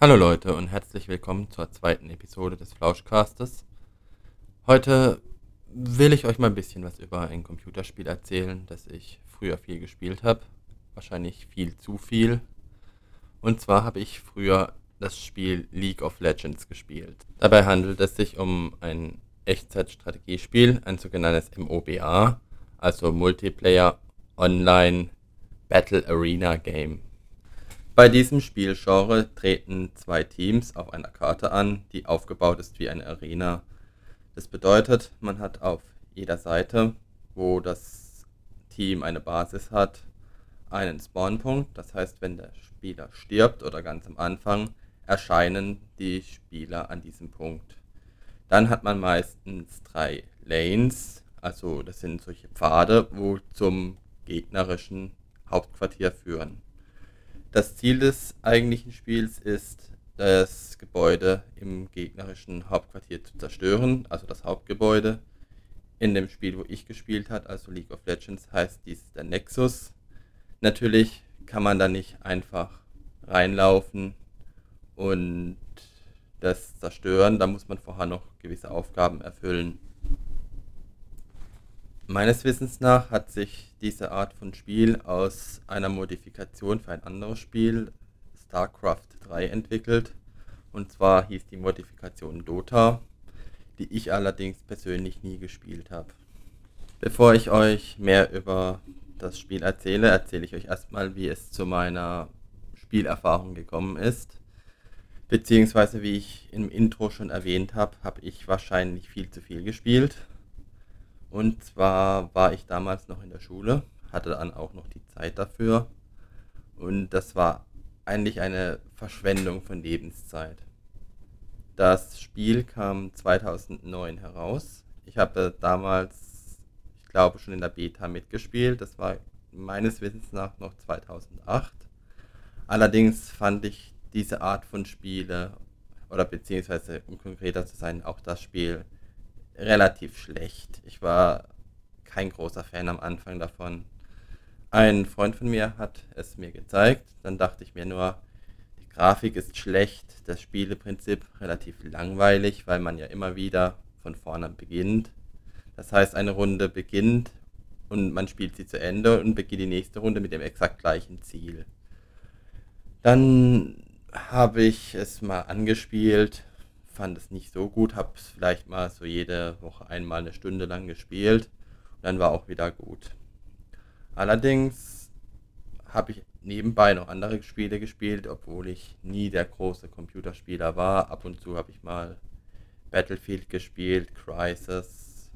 Hallo Leute und herzlich willkommen zur zweiten Episode des Flauschcastes. Heute will ich euch mal ein bisschen was über ein Computerspiel erzählen, das ich früher viel gespielt habe. Wahrscheinlich viel zu viel. Und zwar habe ich früher das Spiel League of Legends gespielt. Dabei handelt es sich um ein Echtzeitstrategiespiel, ein sogenanntes MOBA, also Multiplayer Online Battle Arena Game. Bei diesem Spielgenre treten zwei Teams auf einer Karte an, die aufgebaut ist wie eine Arena. Das bedeutet, man hat auf jeder Seite, wo das Team eine Basis hat, einen Spawnpunkt. Das heißt, wenn der Spieler stirbt oder ganz am Anfang, erscheinen die Spieler an diesem Punkt. Dann hat man meistens drei Lanes, also das sind solche Pfade, wo zum gegnerischen Hauptquartier führen. Das Ziel des eigentlichen Spiels ist, das Gebäude im gegnerischen Hauptquartier zu zerstören, also das Hauptgebäude. In dem Spiel, wo ich gespielt habe, also League of Legends, heißt dies der Nexus. Natürlich kann man da nicht einfach reinlaufen und das zerstören. Da muss man vorher noch gewisse Aufgaben erfüllen. Meines Wissens nach hat sich diese Art von Spiel aus einer Modifikation für ein anderes Spiel, StarCraft 3, entwickelt. Und zwar hieß die Modifikation Dota, die ich allerdings persönlich nie gespielt habe. Bevor ich euch mehr über das Spiel erzähle, erzähle ich euch erstmal, wie es zu meiner Spielerfahrung gekommen ist. Beziehungsweise, wie ich im Intro schon erwähnt habe, habe ich wahrscheinlich viel zu viel gespielt und zwar war ich damals noch in der Schule, hatte dann auch noch die Zeit dafür. Und das war eigentlich eine Verschwendung von Lebenszeit. Das Spiel kam 2009 heraus. Ich habe damals, ich glaube, schon in der Beta mitgespielt. Das war meines Wissens nach noch 2008. Allerdings fand ich diese Art von Spiele, oder beziehungsweise um konkreter zu sein, auch das Spiel relativ schlecht. Ich war kein großer Fan am Anfang davon. Ein Freund von mir hat es mir gezeigt. Dann dachte ich mir nur, die Grafik ist schlecht, das Spieleprinzip relativ langweilig, weil man ja immer wieder von vorne beginnt. Das heißt, eine Runde beginnt und man spielt sie zu Ende und beginnt die nächste Runde mit dem exakt gleichen Ziel. Dann habe ich es mal angespielt, fand es nicht so gut, habe es vielleicht mal so jede Woche einmal eine Stunde lang gespielt und dann war auch wieder gut. Allerdings habe ich nebenbei noch andere Spiele gespielt, obwohl ich nie der große Computerspieler war. Ab und zu habe ich mal Battlefield gespielt, Crisis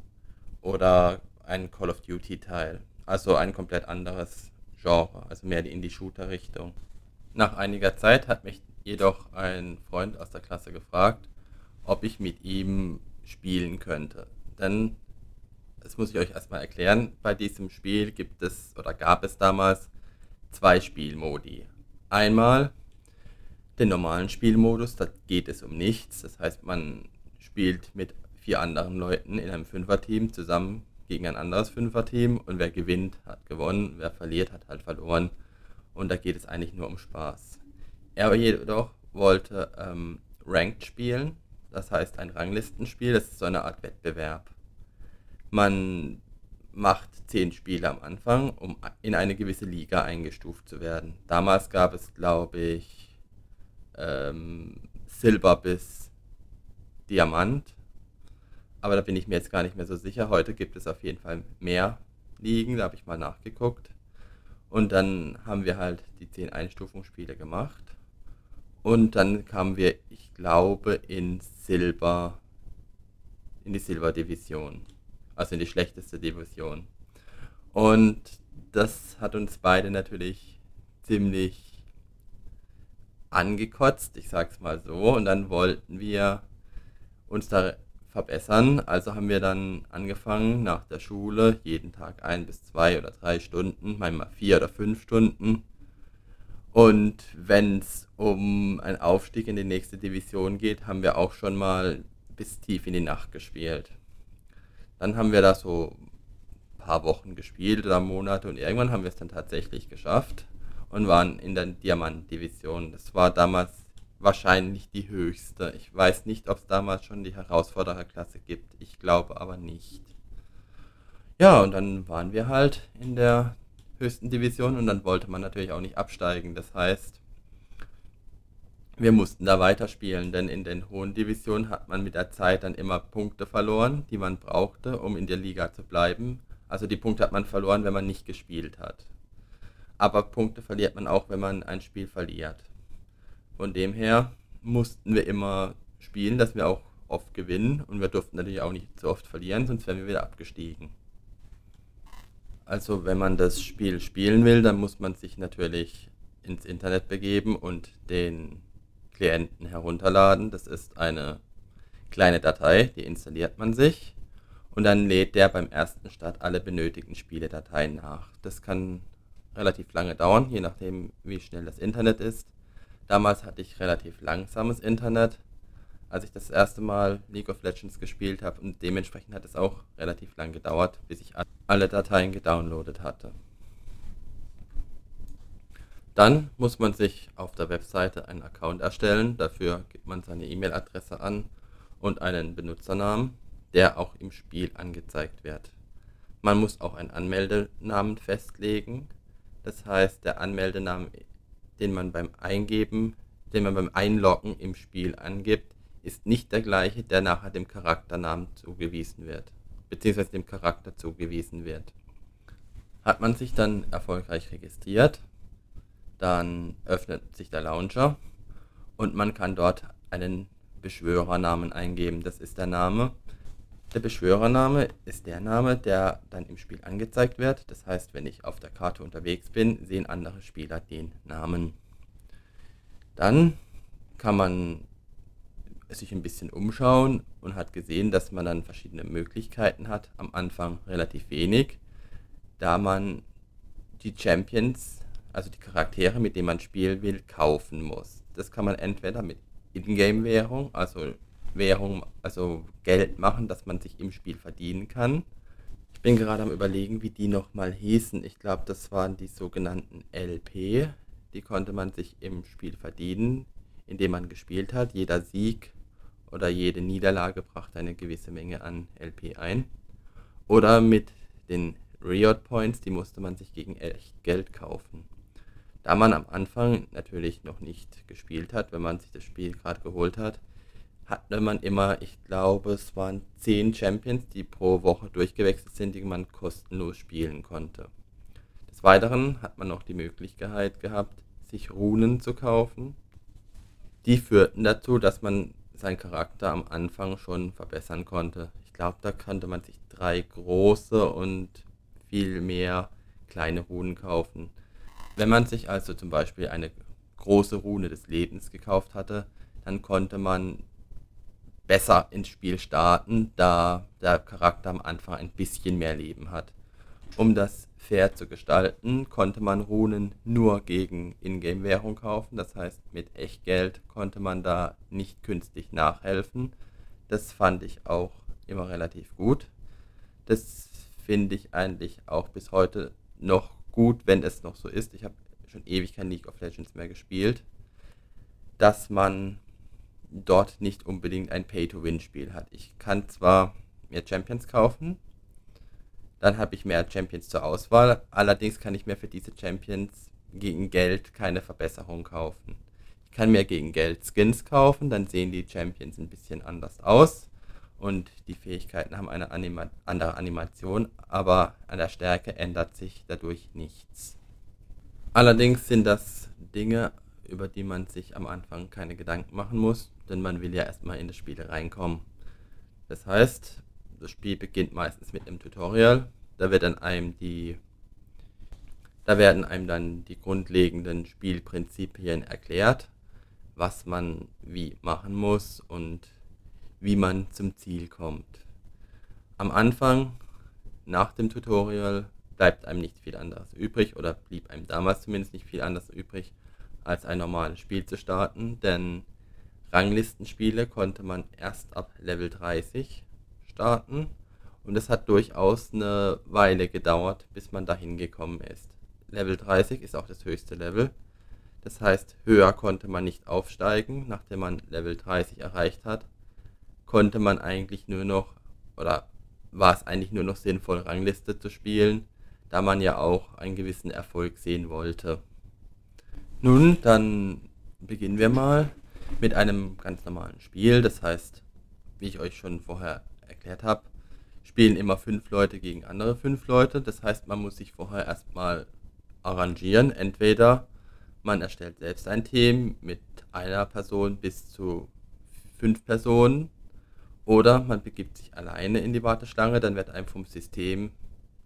oder einen Call of Duty Teil. Also ein komplett anderes Genre, also mehr in die Shooter-Richtung. Nach einiger Zeit hat mich jedoch ein Freund aus der Klasse gefragt, ob ich mit ihm spielen könnte. Denn, das muss ich euch erstmal erklären, bei diesem Spiel gibt es oder gab es damals zwei Spielmodi. Einmal den normalen Spielmodus, da geht es um nichts. Das heißt, man spielt mit vier anderen Leuten in einem Fünferteam zusammen gegen ein anderes Fünferteam und wer gewinnt, hat gewonnen, wer verliert, hat halt verloren. Und da geht es eigentlich nur um Spaß. Er jedoch wollte ähm, Ranked spielen das heißt ein Ranglistenspiel, das ist so eine Art Wettbewerb. Man macht zehn Spiele am Anfang, um in eine gewisse Liga eingestuft zu werden. Damals gab es, glaube ich, ähm, Silber bis Diamant. Aber da bin ich mir jetzt gar nicht mehr so sicher. Heute gibt es auf jeden Fall mehr Ligen, da habe ich mal nachgeguckt. Und dann haben wir halt die zehn Einstufungsspiele gemacht. Und dann kamen wir, ich glaube, in Silber, in die Silber-Division. Also in die schlechteste Division. Und das hat uns beide natürlich ziemlich angekotzt, ich sag's mal so. Und dann wollten wir uns da verbessern. Also haben wir dann angefangen nach der Schule, jeden Tag ein bis zwei oder drei Stunden, manchmal vier oder fünf Stunden und wenn es um einen Aufstieg in die nächste Division geht, haben wir auch schon mal bis tief in die Nacht gespielt. Dann haben wir da so ein paar Wochen gespielt oder Monate und irgendwann haben wir es dann tatsächlich geschafft und waren in der Diamant-Division. Das war damals wahrscheinlich die höchste. Ich weiß nicht, ob es damals schon die Herausfordererklasse gibt. Ich glaube aber nicht. Ja, und dann waren wir halt in der höchsten Division und dann wollte man natürlich auch nicht absteigen. Das heißt, wir mussten da weiterspielen, denn in den hohen Divisionen hat man mit der Zeit dann immer Punkte verloren, die man brauchte, um in der Liga zu bleiben. Also die Punkte hat man verloren, wenn man nicht gespielt hat. Aber Punkte verliert man auch, wenn man ein Spiel verliert. Von dem her mussten wir immer spielen, dass wir auch oft gewinnen und wir durften natürlich auch nicht so oft verlieren, sonst wären wir wieder abgestiegen. Also wenn man das Spiel spielen will, dann muss man sich natürlich ins Internet begeben und den Klienten herunterladen. Das ist eine kleine Datei, die installiert man sich und dann lädt der beim ersten Start alle benötigten Spieledateien nach. Das kann relativ lange dauern, je nachdem wie schnell das Internet ist. Damals hatte ich relativ langsames Internet, als ich das erste Mal League of Legends gespielt habe und dementsprechend hat es auch relativ lang gedauert, bis ich alle Dateien gedownloadet hatte. Dann muss man sich auf der Webseite einen Account erstellen. Dafür gibt man seine E-Mail-Adresse an und einen Benutzernamen, der auch im Spiel angezeigt wird. Man muss auch einen Anmeldenamen festlegen. Das heißt, der Anmeldenamen, den man beim Eingeben, den man beim Einloggen im Spiel angibt, ist nicht der gleiche, der nachher dem Charakternamen zugewiesen wird, beziehungsweise dem Charakter zugewiesen wird. Hat man sich dann erfolgreich registriert, dann öffnet sich der Launcher und man kann dort einen Beschwörernamen eingeben. Das ist der Name. Der Beschwörername ist der Name, der dann im Spiel angezeigt wird. Das heißt, wenn ich auf der Karte unterwegs bin, sehen andere Spieler den Namen. Dann kann man sich ein bisschen umschauen und hat gesehen, dass man dann verschiedene Möglichkeiten hat. Am Anfang relativ wenig, da man die Champions also die Charaktere, mit denen man spielen will, kaufen muss. Das kann man entweder mit Ingame-Währung, also Währung, also Geld machen, dass man sich im Spiel verdienen kann. Ich bin gerade am überlegen, wie die nochmal hießen. Ich glaube, das waren die sogenannten LP. Die konnte man sich im Spiel verdienen, indem man gespielt hat. Jeder Sieg oder jede Niederlage brachte eine gewisse Menge an LP ein. Oder mit den Riot Points, die musste man sich gegen echt Geld kaufen. Da man am Anfang natürlich noch nicht gespielt hat, wenn man sich das Spiel gerade geholt hat, hatte man immer, ich glaube, es waren 10 Champions, die pro Woche durchgewechselt sind, die man kostenlos spielen konnte. Des Weiteren hat man noch die Möglichkeit gehabt, sich Runen zu kaufen. Die führten dazu, dass man seinen Charakter am Anfang schon verbessern konnte. Ich glaube, da konnte man sich drei große und viel mehr kleine Runen kaufen. Wenn man sich also zum Beispiel eine große Rune des Lebens gekauft hatte, dann konnte man besser ins Spiel starten, da der Charakter am Anfang ein bisschen mehr Leben hat. Um das fair zu gestalten, konnte man Runen nur gegen Ingame-Währung kaufen, das heißt mit Echtgeld konnte man da nicht künstlich nachhelfen. Das fand ich auch immer relativ gut. Das finde ich eigentlich auch bis heute noch gut, wenn es noch so ist. Ich habe schon ewig kein League of Legends mehr gespielt, dass man dort nicht unbedingt ein Pay-to-Win-Spiel hat. Ich kann zwar mehr Champions kaufen, dann habe ich mehr Champions zur Auswahl, allerdings kann ich mir für diese Champions gegen Geld keine Verbesserung kaufen. Ich kann mir gegen Geld Skins kaufen, dann sehen die Champions ein bisschen anders aus und die Fähigkeiten haben eine Anima andere Animation, aber an der Stärke ändert sich dadurch nichts. Allerdings sind das Dinge, über die man sich am Anfang keine Gedanken machen muss, denn man will ja erstmal in das Spiel reinkommen. Das heißt, das Spiel beginnt meistens mit einem Tutorial, da wird dann einem die da werden einem dann die grundlegenden Spielprinzipien erklärt, was man wie machen muss und wie man zum Ziel kommt. Am Anfang, nach dem Tutorial, bleibt einem nicht viel anderes übrig oder blieb einem damals zumindest nicht viel anderes übrig, als ein normales Spiel zu starten, denn Ranglistenspiele konnte man erst ab Level 30 starten und es hat durchaus eine Weile gedauert, bis man dahin gekommen ist. Level 30 ist auch das höchste Level. Das heißt, höher konnte man nicht aufsteigen, nachdem man Level 30 erreicht hat, konnte man eigentlich nur noch, oder war es eigentlich nur noch sinnvoll, Rangliste zu spielen, da man ja auch einen gewissen Erfolg sehen wollte. Nun, dann beginnen wir mal mit einem ganz normalen Spiel. Das heißt, wie ich euch schon vorher erklärt habe, spielen immer fünf Leute gegen andere fünf Leute. Das heißt, man muss sich vorher erstmal arrangieren. Entweder man erstellt selbst ein Team mit einer Person bis zu fünf Personen oder man begibt sich alleine in die Warteschlange, dann wird einem vom System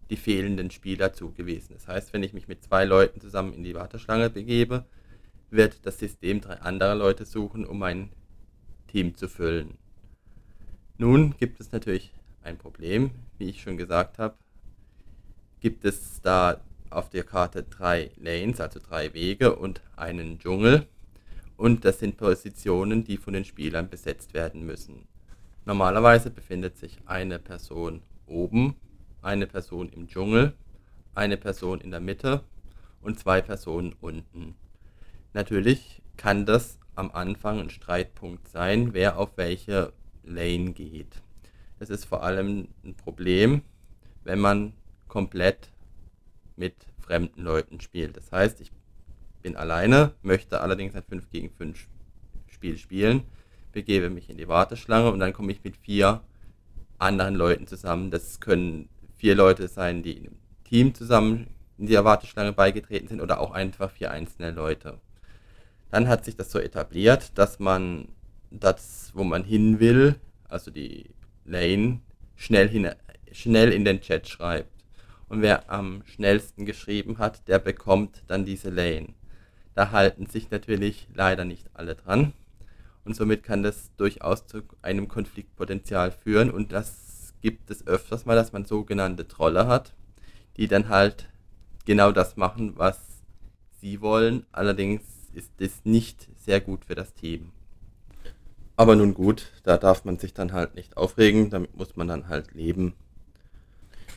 die fehlenden Spieler zugewiesen. Das heißt, wenn ich mich mit zwei Leuten zusammen in die Warteschlange begebe, wird das System drei andere Leute suchen, um mein Team zu füllen. Nun gibt es natürlich ein Problem, wie ich schon gesagt habe. Gibt es da auf der Karte drei Lanes, also drei Wege und einen Dschungel. Und das sind Positionen, die von den Spielern besetzt werden müssen. Normalerweise befindet sich eine Person oben, eine Person im Dschungel, eine Person in der Mitte und zwei Personen unten. Natürlich kann das am Anfang ein Streitpunkt sein, wer auf welche Lane geht. Das ist vor allem ein Problem, wenn man komplett mit fremden Leuten spielt. Das heißt, ich bin alleine, möchte allerdings ein 5 gegen 5 Spiel spielen, begebe mich in die Warteschlange und dann komme ich mit vier anderen Leuten zusammen. Das können vier Leute sein, die in einem Team zusammen in die Warteschlange beigetreten sind oder auch einfach vier einzelne Leute. Dann hat sich das so etabliert, dass man das, wo man hin will, also die Lane, schnell, hin, schnell in den Chat schreibt. Und wer am schnellsten geschrieben hat, der bekommt dann diese Lane. Da halten sich natürlich leider nicht alle dran. Und somit kann das durchaus zu einem Konfliktpotenzial führen. Und das gibt es öfters mal, dass man sogenannte Trolle hat, die dann halt genau das machen, was sie wollen. Allerdings ist es nicht sehr gut für das Team. Aber nun gut, da darf man sich dann halt nicht aufregen, damit muss man dann halt leben.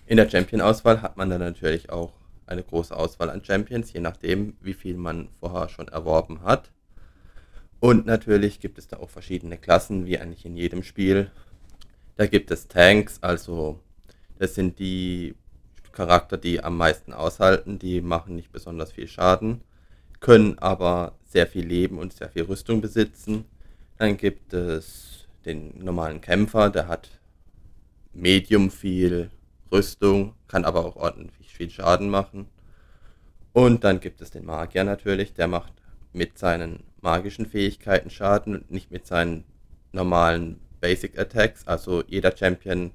In der Champion-Auswahl hat man dann natürlich auch eine große Auswahl an Champions, je nachdem, wie viel man vorher schon erworben hat. Und natürlich gibt es da auch verschiedene Klassen, wie eigentlich in jedem Spiel. Da gibt es Tanks, also das sind die Charakter, die am meisten aushalten, die machen nicht besonders viel Schaden, können aber sehr viel Leben und sehr viel Rüstung besitzen. Dann gibt es den normalen Kämpfer, der hat medium viel Rüstung, kann aber auch ordentlich viel Schaden machen. Und dann gibt es den Magier natürlich, der macht mit seinen magischen Fähigkeiten Schaden und nicht mit seinen normalen Basic Attacks. Also jeder Champion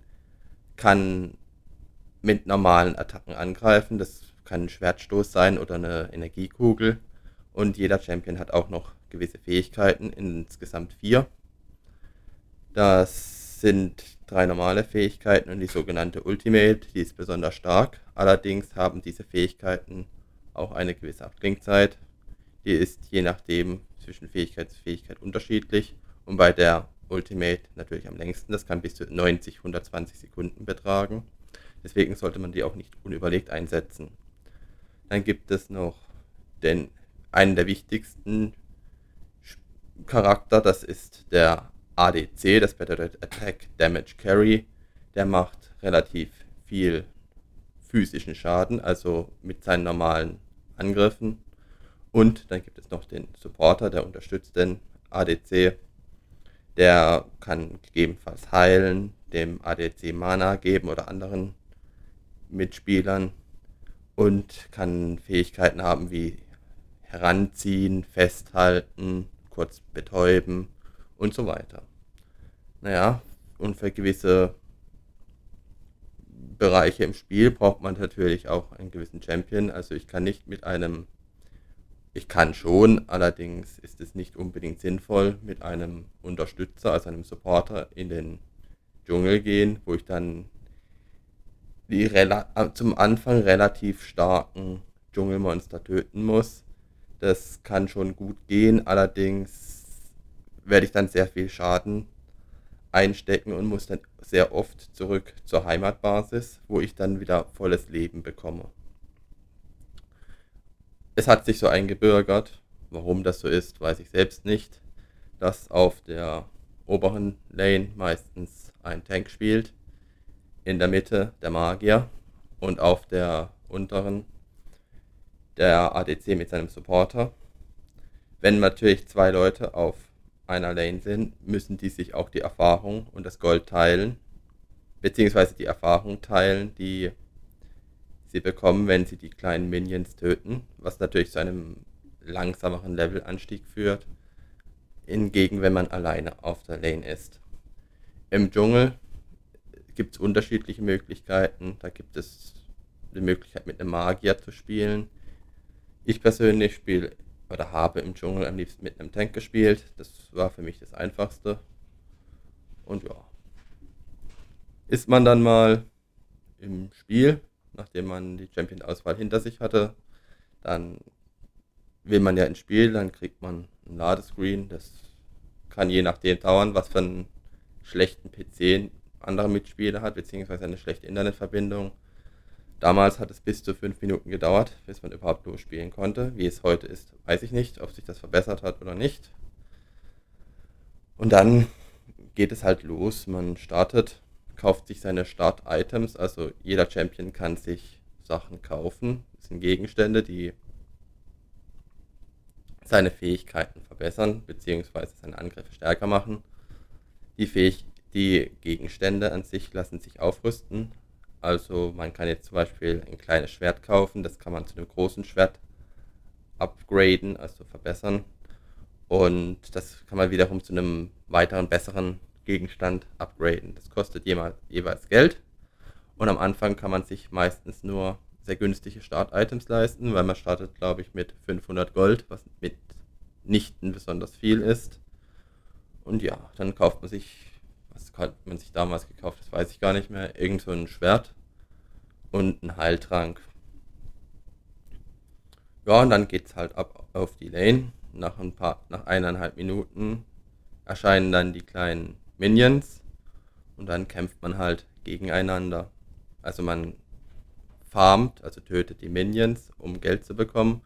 kann mit normalen Attacken angreifen. Das kann ein Schwertstoß sein oder eine Energiekugel. Und jeder Champion hat auch noch gewisse Fähigkeiten, insgesamt vier. Das sind drei normale Fähigkeiten und die sogenannte Ultimate, die ist besonders stark. Allerdings haben diese Fähigkeiten auch eine gewisse Abklingzeit. Die ist je nachdem zwischen Fähigkeit zu Fähigkeit unterschiedlich und bei der Ultimate natürlich am längsten. Das kann bis zu 90, 120 Sekunden betragen. Deswegen sollte man die auch nicht unüberlegt einsetzen. Dann gibt es noch den einen der wichtigsten Charakter, das ist der ADC, das bedeutet Attack Damage Carry. Der macht relativ viel physischen Schaden, also mit seinen normalen Angriffen. Und dann gibt es noch den Supporter, der unterstützt den ADC. Der kann gegebenenfalls heilen, dem ADC Mana geben oder anderen Mitspielern und kann Fähigkeiten haben wie heranziehen, festhalten, kurz betäuben und so weiter. Naja, und für gewisse Bereiche im Spiel braucht man natürlich auch einen gewissen Champion. Also ich kann nicht mit einem, ich kann schon, allerdings ist es nicht unbedingt sinnvoll, mit einem Unterstützer, also einem Supporter in den Dschungel gehen, wo ich dann die zum Anfang relativ starken Dschungelmonster töten muss das kann schon gut gehen, allerdings werde ich dann sehr viel Schaden einstecken und muss dann sehr oft zurück zur Heimatbasis, wo ich dann wieder volles Leben bekomme. Es hat sich so eingebürgert, warum das so ist, weiß ich selbst nicht. Dass auf der oberen Lane meistens ein Tank spielt, in der Mitte der Magier und auf der unteren der ADC mit seinem Supporter. Wenn natürlich zwei Leute auf einer Lane sind, müssen die sich auch die Erfahrung und das Gold teilen, beziehungsweise die Erfahrung teilen, die sie bekommen, wenn sie die kleinen Minions töten, was natürlich zu einem langsameren Levelanstieg führt, hingegen wenn man alleine auf der Lane ist. Im Dschungel gibt es unterschiedliche Möglichkeiten, da gibt es die Möglichkeit mit einem Magier zu spielen. Ich persönlich spiele oder habe im Dschungel am liebsten mit einem Tank gespielt. Das war für mich das Einfachste. Und ja. Ist man dann mal im Spiel, nachdem man die Champion-Auswahl hinter sich hatte, dann will man ja ins Spiel, dann kriegt man ein Ladescreen. Das kann je nachdem dauern, was für einen schlechten PC andere Mitspieler hat, beziehungsweise eine schlechte Internetverbindung. Damals hat es bis zu fünf Minuten gedauert, bis man überhaupt losspielen konnte. Wie es heute ist, weiß ich nicht, ob sich das verbessert hat oder nicht. Und dann geht es halt los. Man startet, kauft sich seine Start-Items. Also jeder Champion kann sich Sachen kaufen. Das sind Gegenstände, die seine Fähigkeiten verbessern, beziehungsweise seine Angriffe stärker machen. Die, Fähig die Gegenstände an sich lassen sich aufrüsten, also man kann jetzt zum Beispiel ein kleines Schwert kaufen, das kann man zu einem großen Schwert upgraden, also verbessern. Und das kann man wiederum zu einem weiteren, besseren Gegenstand upgraden. Das kostet jeweils Geld. Und am Anfang kann man sich meistens nur sehr günstige Start-Items leisten, weil man startet, glaube ich, mit 500 Gold, was mitnichten besonders viel ist. Und ja, dann kauft man sich was hat man sich damals gekauft, das weiß ich gar nicht mehr, irgend so ein Schwert und ein Heiltrank. Ja, und dann geht's halt ab auf die Lane. Nach ein paar, nach eineinhalb Minuten erscheinen dann die kleinen Minions und dann kämpft man halt gegeneinander. Also man farmt, also tötet die Minions, um Geld zu bekommen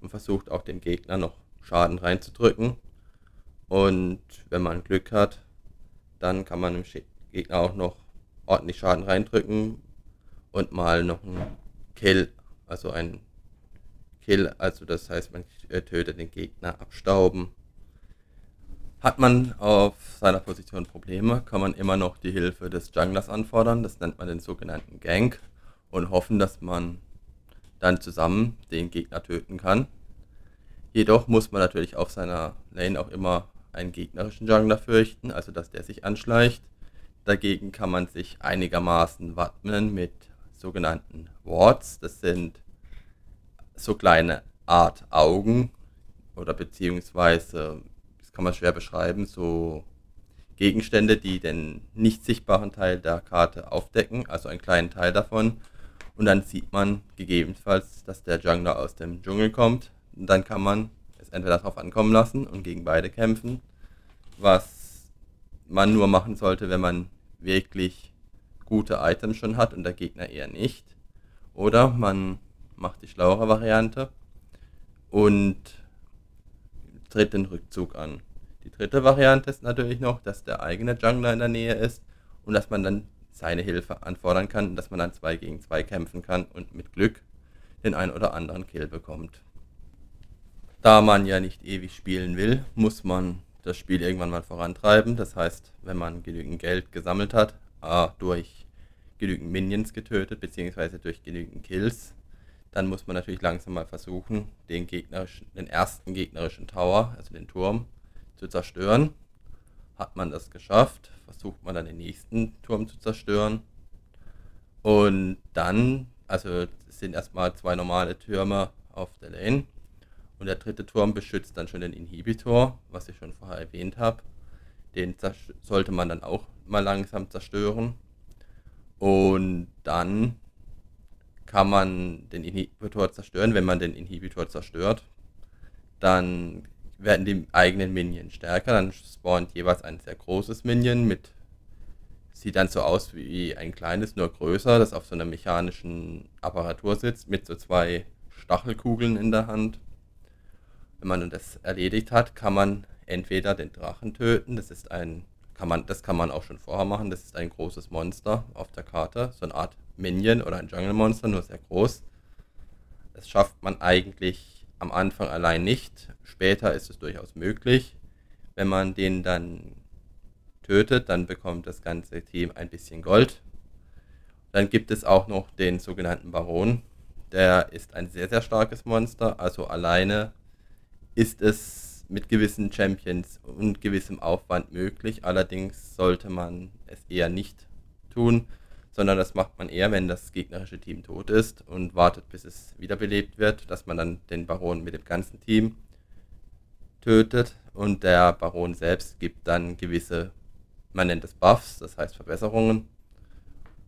und versucht auch dem Gegner noch Schaden reinzudrücken. Und wenn man Glück hat, dann kann man dem Gegner auch noch ordentlich Schaden reindrücken und mal noch einen Kill, also ein Kill, also das heißt, man tötet den Gegner abstauben. Hat man auf seiner Position Probleme, kann man immer noch die Hilfe des Junglers anfordern, das nennt man den sogenannten Gank und hoffen, dass man dann zusammen den Gegner töten kann. Jedoch muss man natürlich auf seiner Lane auch immer einen gegnerischen Jungler fürchten, also dass der sich anschleicht. Dagegen kann man sich einigermaßen wappnen mit sogenannten Wards. Das sind so kleine Art Augen oder beziehungsweise, das kann man schwer beschreiben, so Gegenstände, die den nicht sichtbaren Teil der Karte aufdecken, also einen kleinen Teil davon. Und dann sieht man gegebenenfalls, dass der Jungler aus dem Dschungel kommt. Und dann kann man entweder darauf ankommen lassen und gegen beide kämpfen, was man nur machen sollte, wenn man wirklich gute Items schon hat und der Gegner eher nicht. Oder man macht die schlauere Variante und tritt den Rückzug an. Die dritte Variante ist natürlich noch, dass der eigene Jungler in der Nähe ist und dass man dann seine Hilfe anfordern kann, dass man dann zwei gegen zwei kämpfen kann und mit Glück den ein oder anderen Kill bekommt. Da man ja nicht ewig spielen will, muss man das Spiel irgendwann mal vorantreiben. Das heißt, wenn man genügend Geld gesammelt hat, A, durch genügend Minions getötet, beziehungsweise durch genügend Kills, dann muss man natürlich langsam mal versuchen, den, gegnerischen, den ersten gegnerischen Tower, also den Turm, zu zerstören. Hat man das geschafft, versucht man dann den nächsten Turm zu zerstören. Und dann, also es sind erstmal zwei normale Türme auf der Lane und der dritte Turm beschützt dann schon den Inhibitor, was ich schon vorher erwähnt habe. Den sollte man dann auch mal langsam zerstören. Und dann kann man den Inhibitor zerstören. Wenn man den Inhibitor zerstört, dann werden die eigenen Minions stärker. Dann spawnt jeweils ein sehr großes Minion mit, sieht dann so aus wie ein kleines, nur größer, das auf so einer mechanischen Apparatur sitzt, mit so zwei Stachelkugeln in der Hand. Wenn man das erledigt hat, kann man entweder den Drachen töten, das ist ein, kann man, das kann man auch schon vorher machen, das ist ein großes Monster auf der Karte, so eine Art Minion oder ein Jungle Monster, nur sehr groß. Das schafft man eigentlich am Anfang allein nicht. Später ist es durchaus möglich. Wenn man den dann tötet, dann bekommt das ganze Team ein bisschen Gold. Dann gibt es auch noch den sogenannten Baron. Der ist ein sehr, sehr starkes Monster. Also alleine ist es mit gewissen Champions und gewissem Aufwand möglich. Allerdings sollte man es eher nicht tun, sondern das macht man eher, wenn das gegnerische Team tot ist und wartet, bis es wiederbelebt wird, dass man dann den Baron mit dem ganzen Team tötet und der Baron selbst gibt dann gewisse, man nennt es Buffs, das heißt Verbesserungen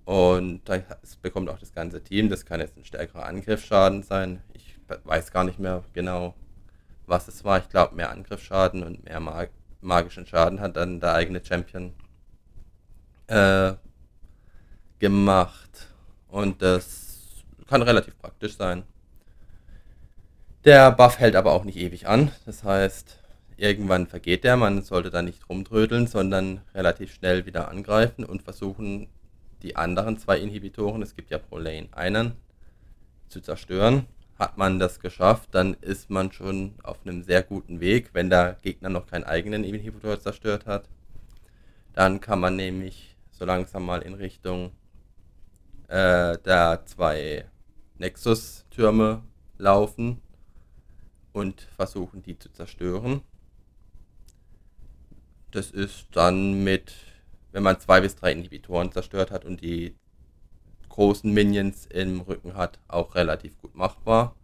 und dann bekommt auch das ganze Team. Das kann jetzt ein stärkerer Angriffsschaden sein. Ich weiß gar nicht mehr genau, was es war. Ich glaube, mehr Angriffsschaden und mehr mag magischen Schaden hat dann der eigene Champion äh, gemacht. Und das kann relativ praktisch sein. Der Buff hält aber auch nicht ewig an. Das heißt, irgendwann vergeht der. Man sollte da nicht rumtrödeln, sondern relativ schnell wieder angreifen und versuchen, die anderen zwei Inhibitoren, es gibt ja pro Lane einen, zu zerstören. Hat man das geschafft, dann ist man schon auf einem sehr guten Weg, wenn der Gegner noch keinen eigenen Inhibitor zerstört hat. Dann kann man nämlich so langsam mal in Richtung äh, der zwei Nexus-Türme laufen und versuchen, die zu zerstören. Das ist dann mit wenn man zwei bis drei Inhibitoren zerstört hat und die großen Minions im Rücken hat, auch relativ gut machbar.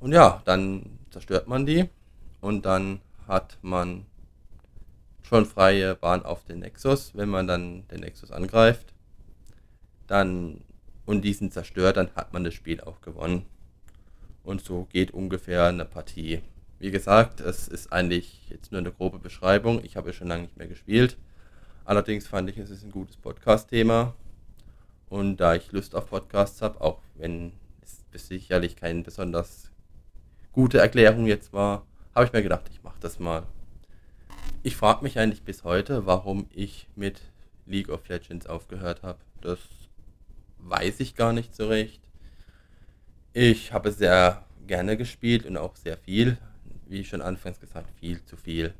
Und ja, dann zerstört man die und dann hat man schon freie Bahn auf den Nexus, wenn man dann den Nexus angreift. Dann und diesen zerstört, dann hat man das Spiel auch gewonnen. Und so geht ungefähr eine Partie. Wie gesagt, es ist eigentlich jetzt nur eine grobe Beschreibung. Ich habe schon lange nicht mehr gespielt. Allerdings fand ich, es ist ein gutes Podcast-Thema. Und da ich Lust auf Podcasts habe, auch wenn sicherlich keine besonders gute Erklärung jetzt war, habe ich mir gedacht, ich mache das mal. Ich frage mich eigentlich bis heute, warum ich mit League of Legends aufgehört habe. Das weiß ich gar nicht so recht. Ich habe sehr gerne gespielt und auch sehr viel. Wie schon anfangs gesagt, viel zu viel.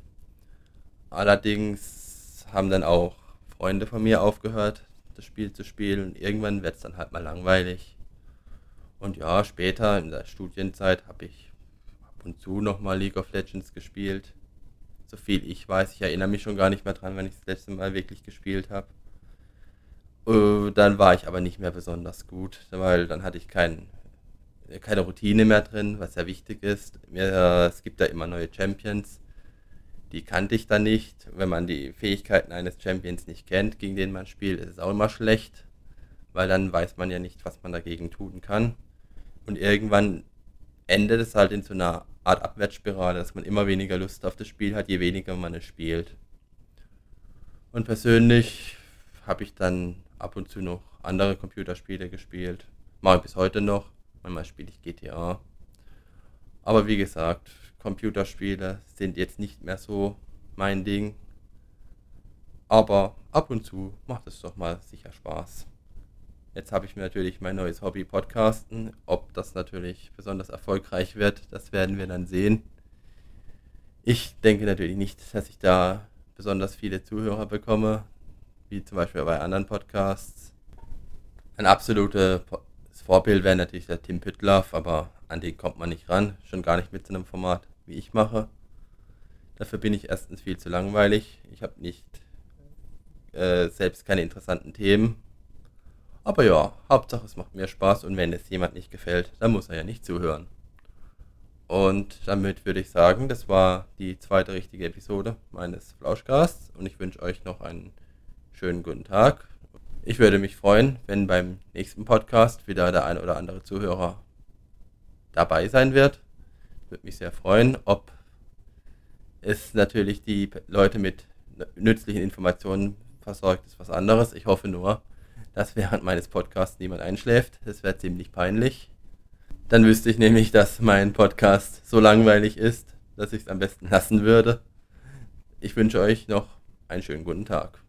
Allerdings haben dann auch Freunde von mir aufgehört, das Spiel zu spielen. Und irgendwann wird es dann halt mal langweilig. Und ja, später in der Studienzeit habe ich ab und zu nochmal League of Legends gespielt. So viel ich weiß, ich erinnere mich schon gar nicht mehr dran, wenn ich das letzte Mal wirklich gespielt habe. Äh, dann war ich aber nicht mehr besonders gut, weil dann hatte ich kein, keine Routine mehr drin, was ja wichtig ist. es gibt da immer neue Champions die kannte ich dann nicht. Wenn man die Fähigkeiten eines Champions nicht kennt, gegen den man spielt, ist es auch immer schlecht, weil dann weiß man ja nicht, was man dagegen tun kann. Und irgendwann endet es halt in so einer Art Abwärtsspirale, dass man immer weniger Lust auf das Spiel hat, je weniger man es spielt. Und persönlich habe ich dann ab und zu noch andere Computerspiele gespielt. Mache ich bis heute noch. Manchmal spiele ich GTA. Aber wie gesagt, Computerspiele sind jetzt nicht mehr so mein Ding. Aber ab und zu macht es doch mal sicher Spaß. Jetzt habe ich mir natürlich mein neues Hobby Podcasten. Ob das natürlich besonders erfolgreich wird, das werden wir dann sehen. Ich denke natürlich nicht, dass ich da besonders viele Zuhörer bekomme, wie zum Beispiel bei anderen Podcasts. Ein absolutes Vorbild wäre natürlich der Tim Püttlaff, aber an den kommt man nicht ran, schon gar nicht mit so einem Format wie ich mache. Dafür bin ich erstens viel zu langweilig. Ich habe nicht äh, selbst keine interessanten Themen. Aber ja, Hauptsache es macht mir Spaß und wenn es jemand nicht gefällt, dann muss er ja nicht zuhören. Und damit würde ich sagen, das war die zweite richtige Episode meines Flauschcasts und ich wünsche euch noch einen schönen guten Tag. Ich würde mich freuen, wenn beim nächsten Podcast wieder der ein oder andere Zuhörer dabei sein wird. Würde mich sehr freuen, ob es natürlich die Leute mit nützlichen Informationen versorgt, ist was anderes. Ich hoffe nur, dass während meines Podcasts niemand einschläft. Das wäre ziemlich peinlich. Dann wüsste ich nämlich, dass mein Podcast so langweilig ist, dass ich es am besten lassen würde. Ich wünsche euch noch einen schönen guten Tag.